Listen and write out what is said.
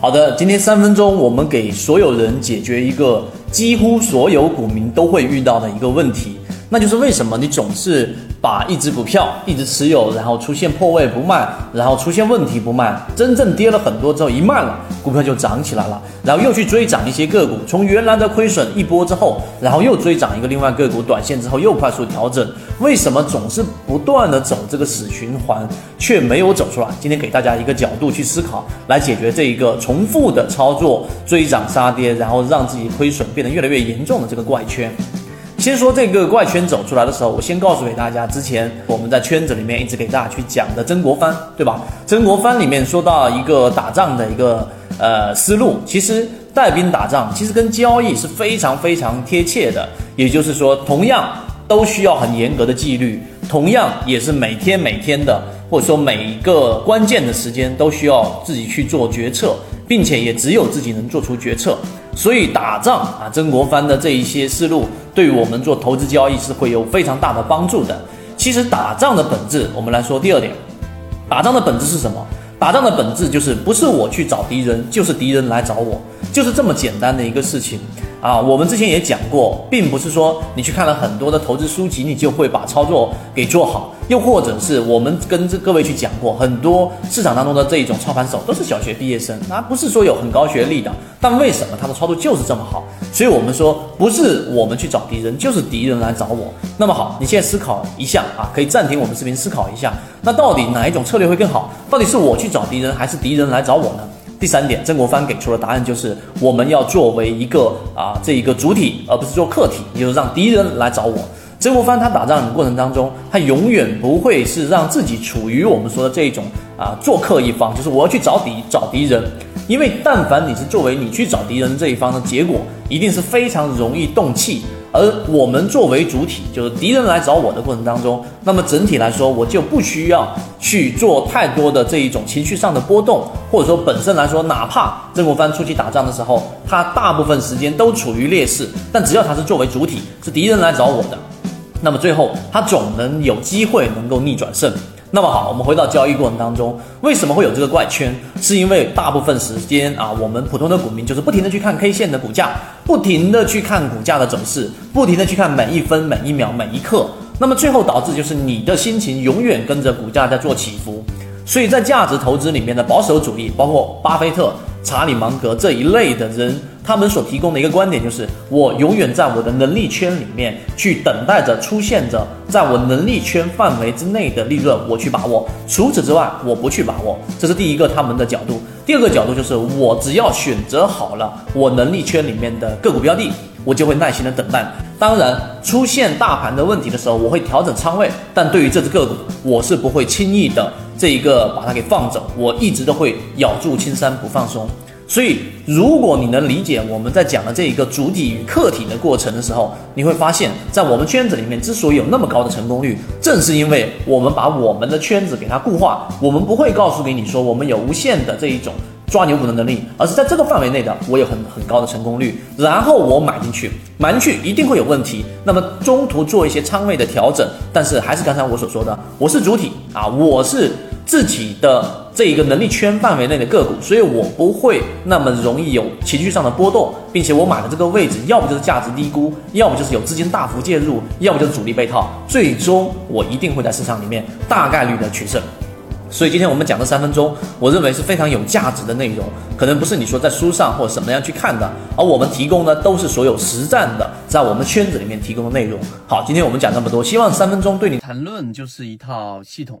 好的，今天三分钟，我们给所有人解决一个几乎所有股民都会遇到的一个问题，那就是为什么你总是把一只股票一直持有，然后出现破位不卖，然后出现问题不卖，真正跌了很多之后一卖了，股票就涨起来了，然后又去追涨一些个股，从原来的亏损一波之后，然后又追涨一个另外个股，短线之后又快速调整，为什么总是不断的走这个死循环，却没有走出来？今天给大家一个角度去思考，来解决这一个重复的操作，追涨杀跌，然后让自己亏损变得越来越严重的这个怪圈。先说这个怪圈走出来的时候，我先告诉给大家，之前我们在圈子里面一直给大家去讲的曾国藩，对吧？曾国藩里面说到一个打仗的一个呃思路，其实带兵打仗其实跟交易是非常非常贴切的，也就是说，同样都需要很严格的纪律，同样也是每天每天的，或者说每一个关键的时间都需要自己去做决策，并且也只有自己能做出决策。所以打仗啊，曾国藩的这一些思路，对于我们做投资交易是会有非常大的帮助的。其实打仗的本质，我们来说第二点，打仗的本质是什么？打仗的本质就是不是我去找敌人，就是敌人来找我，就是这么简单的一个事情啊。我们之前也讲过，并不是说你去看了很多的投资书籍，你就会把操作给做好。又或者是我们跟这各位去讲过，很多市场当中的这一种操盘手都是小学毕业生，那不是说有很高学历的，但为什么他的操作就是这么好？所以我们说，不是我们去找敌人，就是敌人来找我。那么好，你现在思考一下啊，可以暂停我们视频思考一下，那到底哪一种策略会更好？到底是我去找敌人，还是敌人来找我呢？第三点，曾国藩给出的答案就是我们要作为一个啊这一个主体，而不是做客体，也就是让敌人来找我。曾国藩他打仗的过程当中，他永远不会是让自己处于我们说的这一种啊做客一方，就是我要去找敌找敌人，因为但凡你是作为你去找敌人这一方的结果，一定是非常容易动气。而我们作为主体，就是敌人来找我的过程当中，那么整体来说，我就不需要去做太多的这一种情绪上的波动，或者说本身来说，哪怕曾国藩出去打仗的时候，他大部分时间都处于劣势，但只要他是作为主体，是敌人来找我的。那么最后，他总能有机会能够逆转胜。那么好，我们回到交易过程当中，为什么会有这个怪圈？是因为大部分时间啊，我们普通的股民就是不停的去看 K 线的股价，不停的去看股价的走势，不停的去看每一分每一秒每一刻。那么最后导致就是你的心情永远跟着股价在做起伏。所以在价值投资里面的保守主义，包括巴菲特、查理芒格这一类的人。他们所提供的一个观点就是，我永远在我的能力圈里面去等待着出现着在我能力圈范围之内的利润，我去把握。除此之外，我不去把握。这是第一个他们的角度。第二个角度就是，我只要选择好了我能力圈里面的个股标的，我就会耐心的等待。当然，出现大盘的问题的时候，我会调整仓位。但对于这只个股，我是不会轻易的这一个把它给放走，我一直都会咬住青山不放松。所以，如果你能理解我们在讲的这一个主体与客体的过程的时候，你会发现，在我们圈子里面之所以有那么高的成功率，正是因为我们把我们的圈子给它固化。我们不会告诉给你说我们有无限的这一种抓牛股的能力，而是在这个范围内的，我有很很高的成功率，然后我买进去，买进去一定会有问题。那么中途做一些仓位的调整，但是还是刚才我所说的，我是主体啊，我是。自己的这一个能力圈范围内的个股，所以我不会那么容易有情绪上的波动，并且我买的这个位置，要不就是价值低估，要么就是有资金大幅介入，要么就是主力被套，最终我一定会在市场里面大概率的取胜。所以今天我们讲的三分钟，我认为是非常有价值的内容，可能不是你说在书上或者什么样去看的，而我们提供的都是所有实战的，在我们圈子里面提供的内容。好，今天我们讲这么多，希望三分钟对你谈论就是一套系统。